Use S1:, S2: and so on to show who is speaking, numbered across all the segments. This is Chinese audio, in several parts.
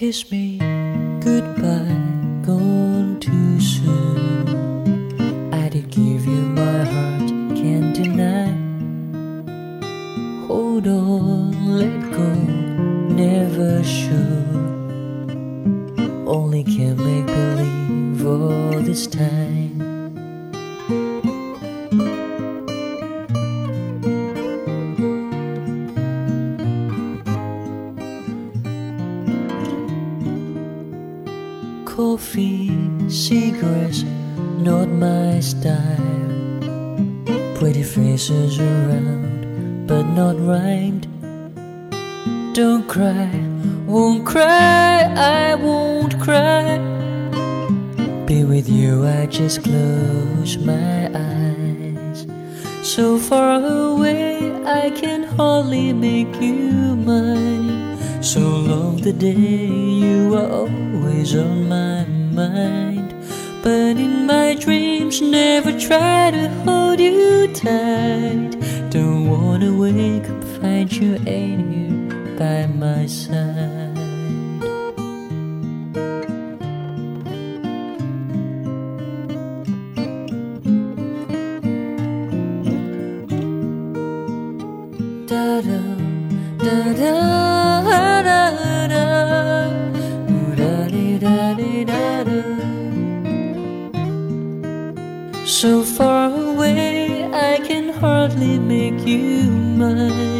S1: kiss me goodbye, gone too soon. I did give you my heart, can't deny. Hold on, let go, never should. Only can make believe all this time. Cry, won't cry, I won't cry. Be with you, I just close my eyes. So far away, I can hardly make you mine. So long the day you are always on my mind. But in my dreams, never try to hold you tight. Don't wanna wake up, find you ain't here by my side. Da da da da da da da da da da. So far away, I can hardly make you mine.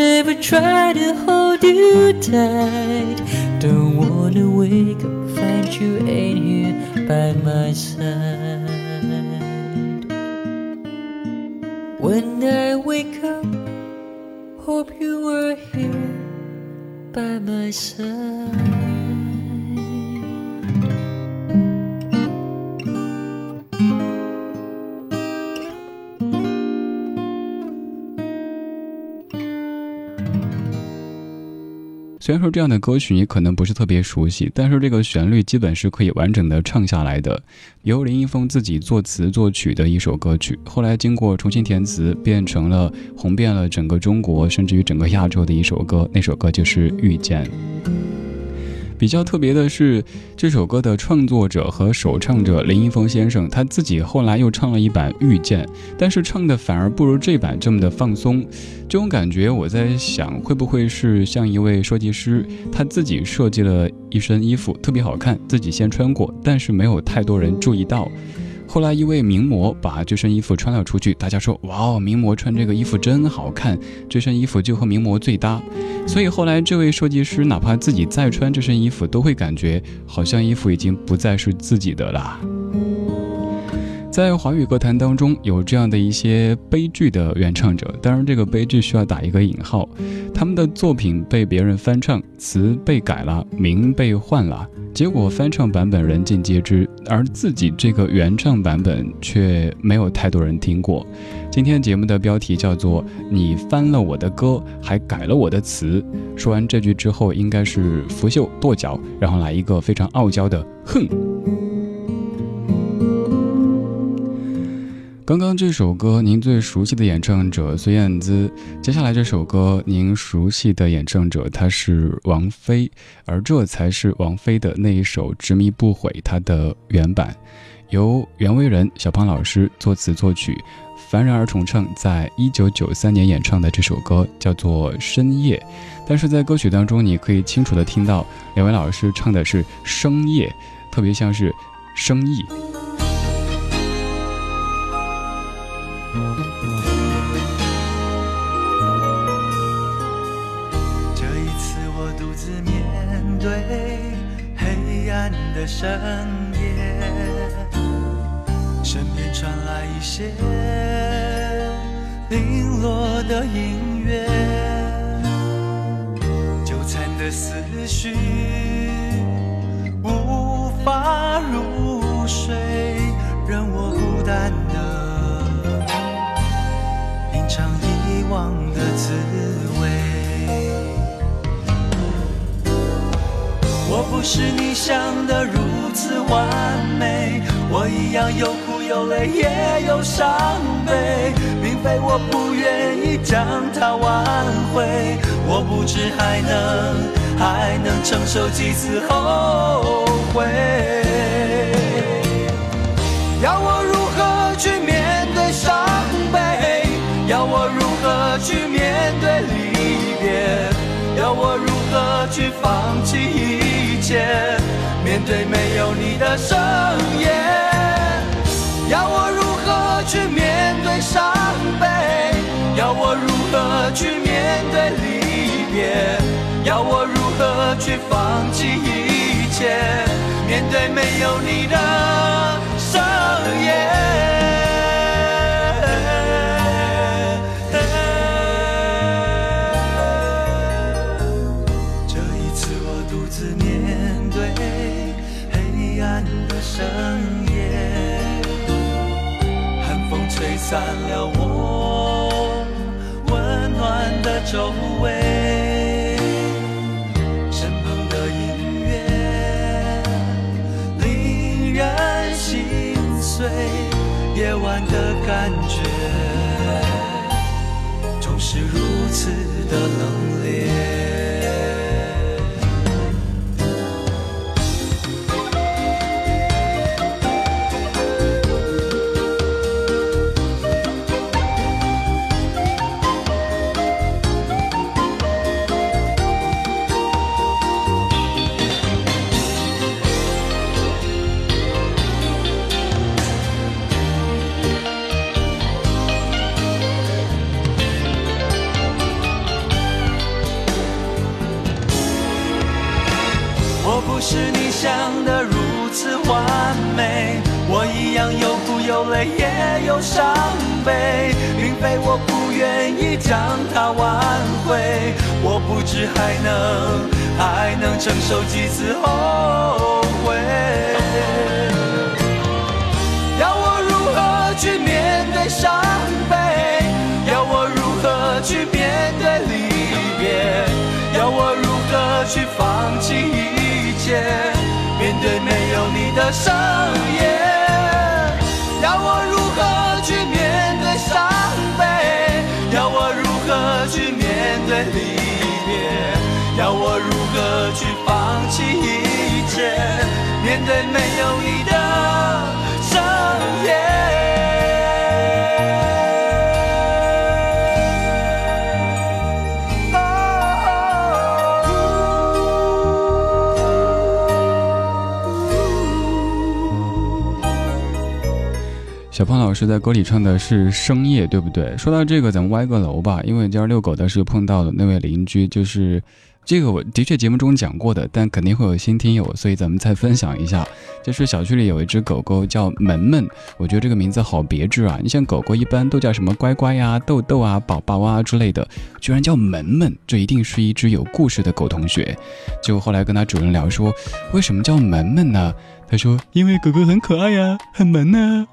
S1: never try to hold you tight. Don't wanna wake up, find you ain't here by my side. When I wake up, hope you were here by my side.
S2: 虽然说这样的歌曲你可能不是特别熟悉，但是这个旋律基本是可以完整的唱下来的。由林一峰自己作词作曲的一首歌曲，后来经过重新填词，变成了红遍了整个中国，甚至于整个亚洲的一首歌。那首歌就是《遇见》。比较特别的是，这首歌的创作者和首唱者林一峰先生，他自己后来又唱了一版《遇见》，但是唱的反而不如这版这么的放松。这种感觉，我在想，会不会是像一位设计师，他自己设计了一身衣服，特别好看，自己先穿过，但是没有太多人注意到。后来一位名模把这身衣服穿了出去，大家说：“哇哦，名模穿这个衣服真好看，这身衣服就和名模最搭。”所以后来这位设计师哪怕自己再穿这身衣服，都会感觉好像衣服已经不再是自己的了。在华语歌坛当中，有这样的一些悲剧的原唱者，当然这个悲剧需要打一个引号。他们的作品被别人翻唱，词被改了，名被换了，结果翻唱版本人尽皆知，而自己这个原唱版本却没有太多人听过。今天节目的标题叫做“你翻了我的歌，还改了我的词”。说完这句之后，应该是拂袖跺脚，然后来一个非常傲娇的“哼”。刚刚这首歌，您最熟悉的演唱者孙燕姿。接下来这首歌，您熟悉的演唱者他是王菲，而这才是王菲的那一首《执迷不悔》它的原版，由袁惟仁、小胖老师作词作曲，凡人而重唱，在一九九三年演唱的这首歌叫做《深夜》，但是在歌曲当中，你可以清楚的听到两位老师唱的是“深夜”，特别像是生意。
S3: 深夜，身边传来一些零落的音乐，纠缠的思绪无法入睡，任我孤单的品尝遗忘的不是你想的如此完美，我一样有苦有泪，也有伤悲，并非我不愿意将它挽回，我不知还能。还能承受几次后悔？要我如何去面对伤悲？要我如何去面对离别？要我如何去放弃一面对没有你的深夜？要我如何去面对伤悲？要我如何去面对离别？要我如何去放弃一切，面对没有你的夜晚的感觉，总是如此的冷冽。是你想的如此完美，我一样有苦有泪，也有伤悲，并非我不愿意将它挽回，我不知还能还能承受几次后悔。的深夜，要我如何去面对伤悲？要我如何去面对离别？要我如何去放弃一切？面对每
S2: 小胖老师在歌里唱的是深夜，对不对？说到这个，咱们歪个楼吧，因为今儿遛狗的时候碰到的那位邻居，就是这个，我的确节目中讲过的，但肯定会有新听友，所以咱们再分享一下。就是小区里有一只狗狗叫门门，我觉得这个名字好别致啊！你像狗狗一般都叫什么乖乖呀、豆豆啊、宝宝啊之类的，居然叫门门，这一定是一只有故事的狗同学。就后来跟他主人聊说，为什么叫门门呢？他说，因为狗狗很可爱呀，很萌呢。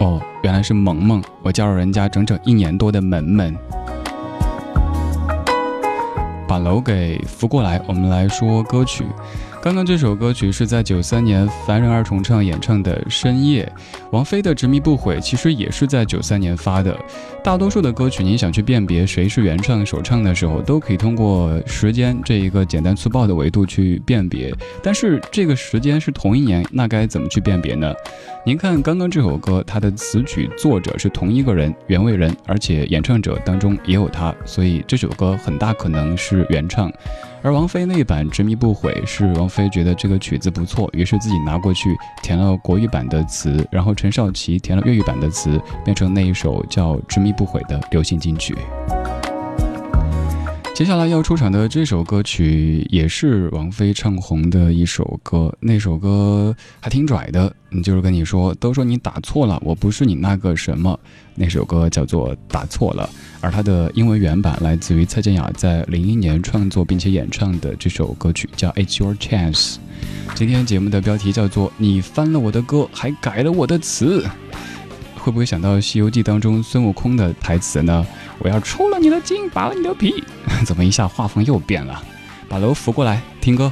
S2: 哦，原来是萌萌，我叫了人家整整一年多的门门。把楼给扶过来，我们来说歌曲。刚刚这首歌曲是在九三年凡人二重唱演唱的《深夜》，王菲的《执迷不悔》其实也是在九三年发的。大多数的歌曲，你想去辨别谁是原唱首唱的时候，都可以通过时间这一个简单粗暴的维度去辨别。但是这个时间是同一年，那该怎么去辨别呢？您看刚刚这首歌，它的词曲作者是同一个人，袁伟人，而且演唱者当中也有他，所以这首歌很大可能是原唱。而王菲那一版《执迷不悔》是王菲觉得这个曲子不错，于是自己拿过去填了国语版的词，然后陈少琪填了粤语版的词，变成那一首叫《执迷不悔》的流行金曲。接下来要出场的这首歌曲也是王菲唱红的一首歌，那首歌还挺拽的，就是跟你说，都说你打错了，我不是你那个什么。那首歌叫做《打错了》，而它的英文原版来自于蔡健雅在零一年创作并且演唱的这首歌曲叫《It's Your Chance》。
S4: 今天节目的标题叫做“你翻了我的歌，还改了我的词”，会不会想到《西游记》当中孙悟空的台词呢？我要抽了你的筋，拔了你的皮，怎么一下画风又变了？把楼扶过来，听歌。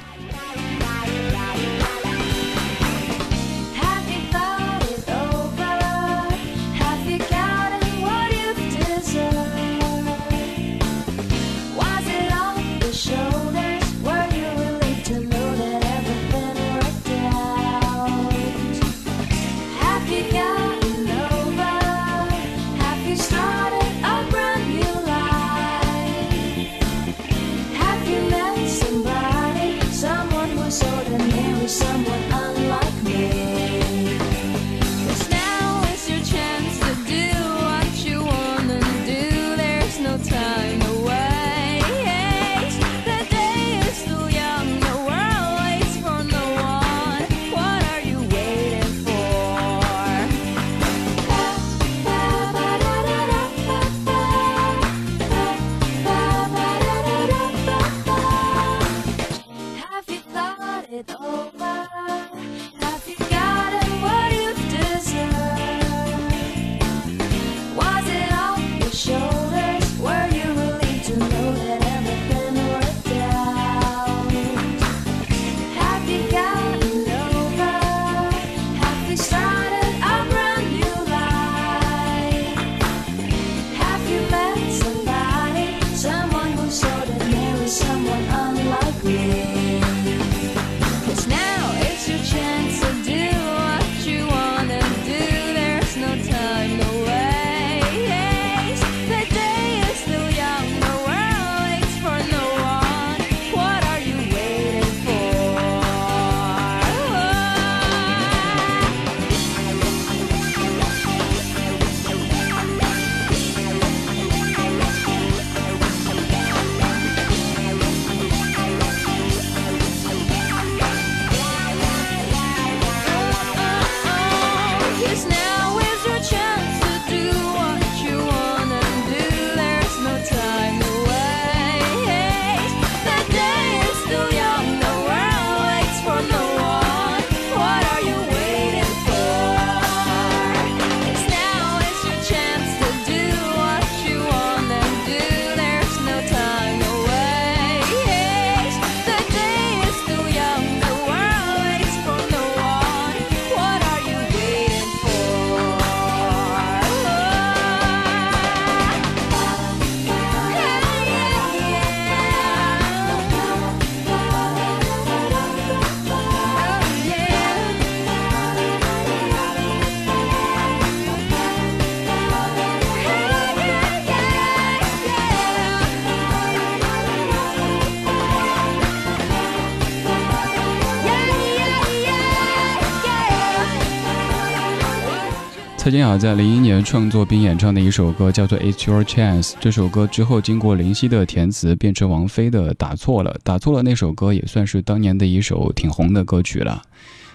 S4: 蔡健雅在零一年创作并演唱的一首歌叫做《It's Your Chance》。这首歌之后经过林夕的填词，变成王菲的《打错了》。打错了那首歌也算是当年的一首挺红的歌曲了。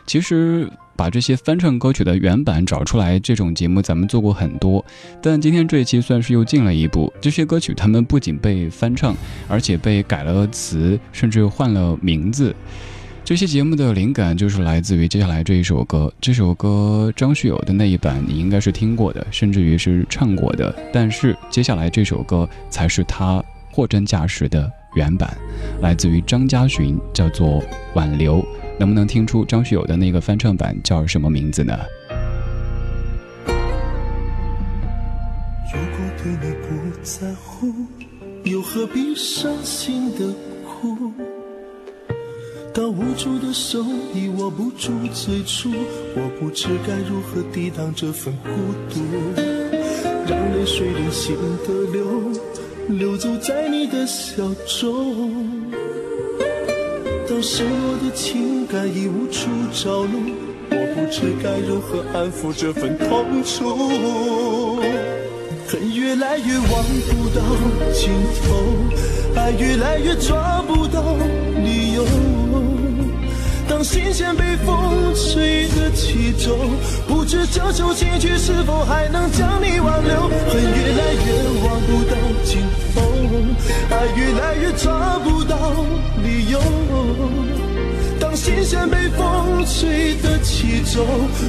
S4: 其实把这些翻唱歌曲的原版找出来，这种节目咱们做过很多，但今天这一期算是又进了一步。这些歌曲他们不仅被翻唱，而且被改了词，甚至换了名字。这期节目的灵感就是来自于接下来这一首歌。这首歌张学友的那一版你应该是听过的，甚至于是唱过的。但是接下来这首歌才是他货真价实的原版，来自于张嘉寻，叫做《挽留》。能不能听出张学友的那个翻唱版叫什么名字呢？
S5: 如果对你不在乎，又何必伤心的哭？当无助的手已握不住最初，我不知该如何抵挡这份孤独，让泪水任性的流，流走在你的笑中。当失落的情感已无处着落，我不知该如何安抚这份痛楚，恨越来越望不到尽头，爱越来越抓不到理由。当心弦被风吹得起皱，不知这首情曲是否还能将你挽留？恨越来越望不到尽头，爱越来越找不到理由。当。心弦被风吹得起皱，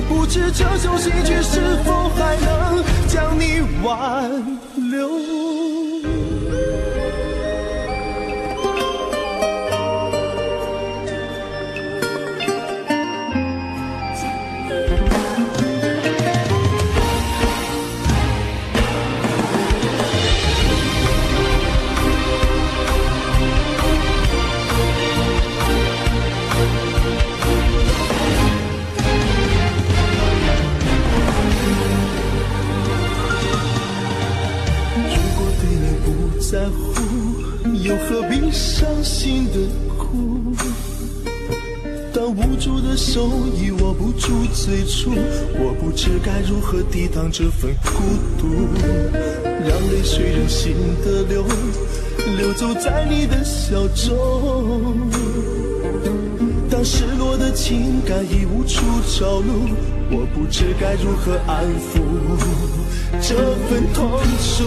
S5: 不知这首新曲是否还能将你挽该如何抵挡这份孤独。让泪水任性的流，流走在你的笑中。当失落的情感已无处着陆，我不知该如何安抚这份痛楚。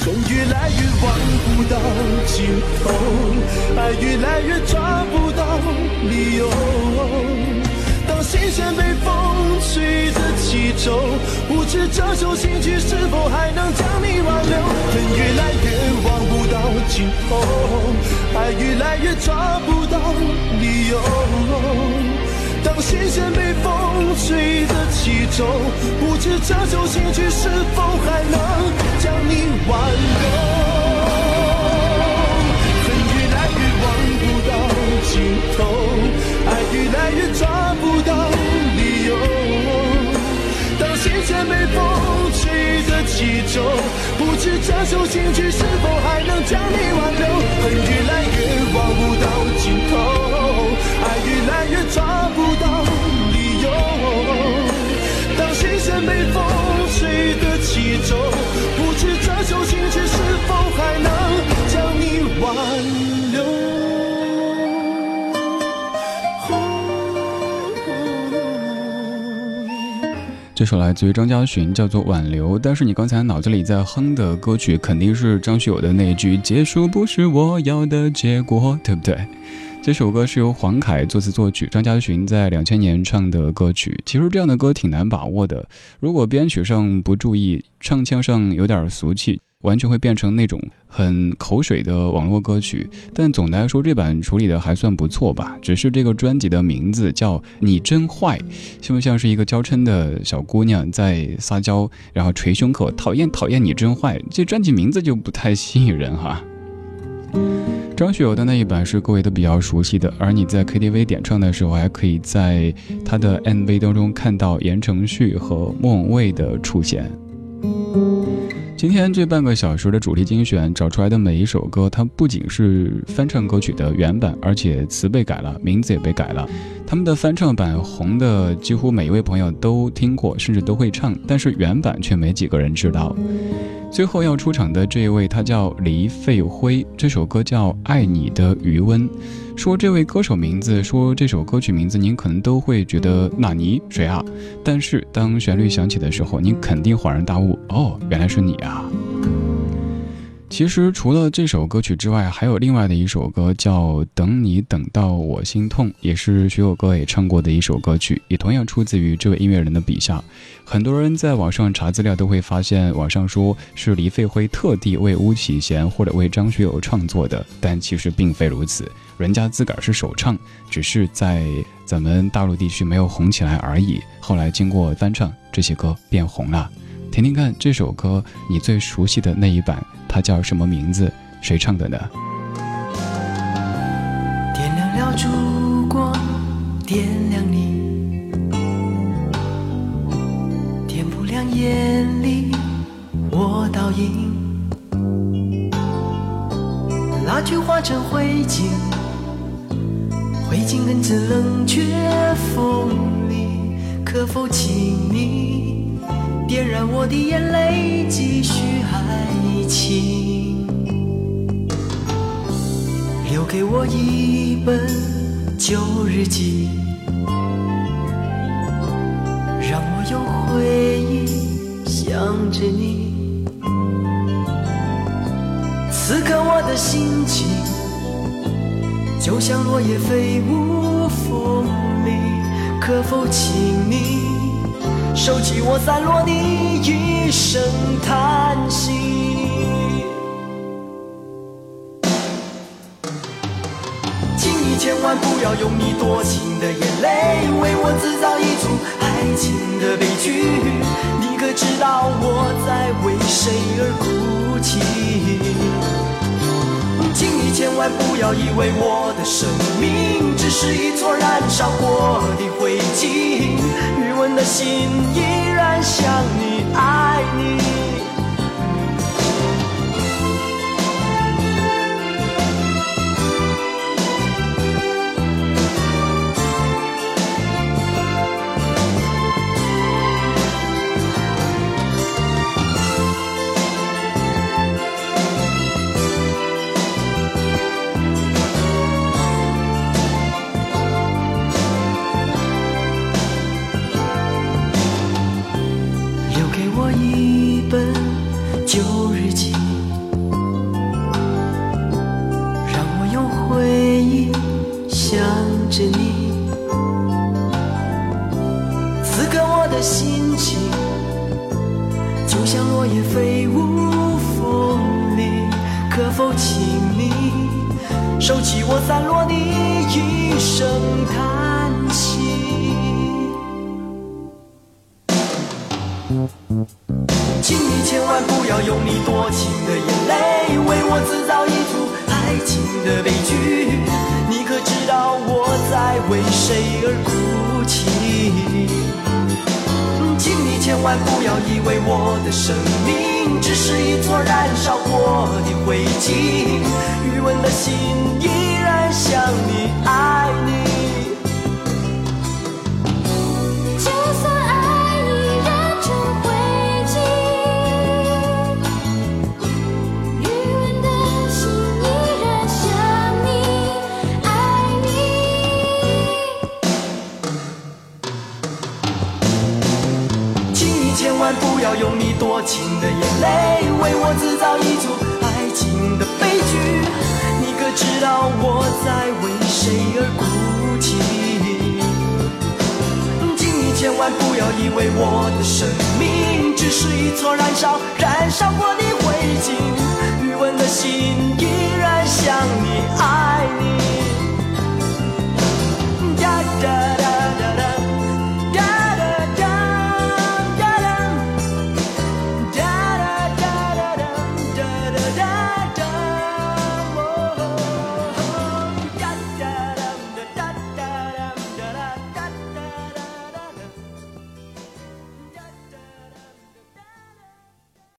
S5: 恨越来越望不到尽头，爱越来越抓不到理由。线被风吹得起皱，不知这首新曲是否还能将你挽留。恨越来越望不到尽头，爱越来越抓不到理由。当心弦被风吹得起皱，不知这首新曲是否还能首来
S2: 自于张家寻，叫做《挽留》。但是你刚才脑子里在哼的歌曲，肯定是张学友的那句“结束不是我要的结果”，对不对？这首歌是由黄凯作词作曲，张家寻在两千年唱的歌曲。其实这样的歌挺难把握的，如果编曲上不注意，唱腔上有点俗气，完全会变成那种很口水的网络歌曲。但总的来说，这版处理的还算不错吧。只是这个专辑的名字叫《你真坏》，像不像是一个娇嗔的小姑娘在撒娇，然后捶胸口，讨厌讨厌你真坏。这专辑名字就不太吸引人哈。张学友的那一版是各位都比较熟悉的，而你在 KTV 点唱的时候，还可以在他的 MV 当中看到言承旭和莫文蔚的出现。今天这半个小时的主题精选找出来的每一首歌，它不仅是翻唱歌曲的原版，而且词被改了，名字也被改了。他们的翻唱版红的几乎每一位朋友都听过，甚至都会唱，但是原版却没几个人知道。最后要出场的这一位，他叫黎费辉，这首歌叫《爱你的余温》。说这位歌手名字，说这首歌曲名字，您可能都会觉得纳尼谁啊？但是当旋律响起的时候，您肯定恍然大悟，哦，原来是你啊！其实除了这首歌曲之外，还有另外的一首歌叫《等你等到我心痛》，也是学友哥也唱过的一首歌曲，也同样出自于这位音乐人的笔下。很多人在网上查资料都会发现，网上说是黎费辉特地为巫启贤或者为张学友创作的，但其实并非如此，人家自个儿是首唱，只是在咱们大陆地区没有红起来而已。后来经过翻唱，这些歌变红了。听听看这首歌，你最熟悉的那一版，它叫什么名字？谁唱的呢？
S1: 点亮了烛光，点亮你，点不亮眼里我倒影。蜡炬化成灰烬，灰烬更自冷却风里，可否请你？点燃我的眼泪，继续爱情。留给我一本旧日记，让我有回忆想着你。此刻我的心情，
S6: 就像落叶飞舞风里，可否请你收起我散落的一声叹息？请你千万不要用你多情的眼泪为我制造一出爱情的悲剧。你可知道我在为谁而哭泣？请你千万不要以为我的生命只是一撮燃烧过的灰烬，余温的心依然想你，爱你。的悲剧。你可知道我在为谁而哭泣？请你千万不要以为我的生命只是一撮燃烧过的灰烬，余温的心依然想你，爱你。要用你多情的眼泪为我制造一出爱情的悲剧。你可知道我在为谁而哭泣？请你千万不要以为我的生命只是一撮燃烧、燃烧过的灰烬，余温的心依然想你，爱你。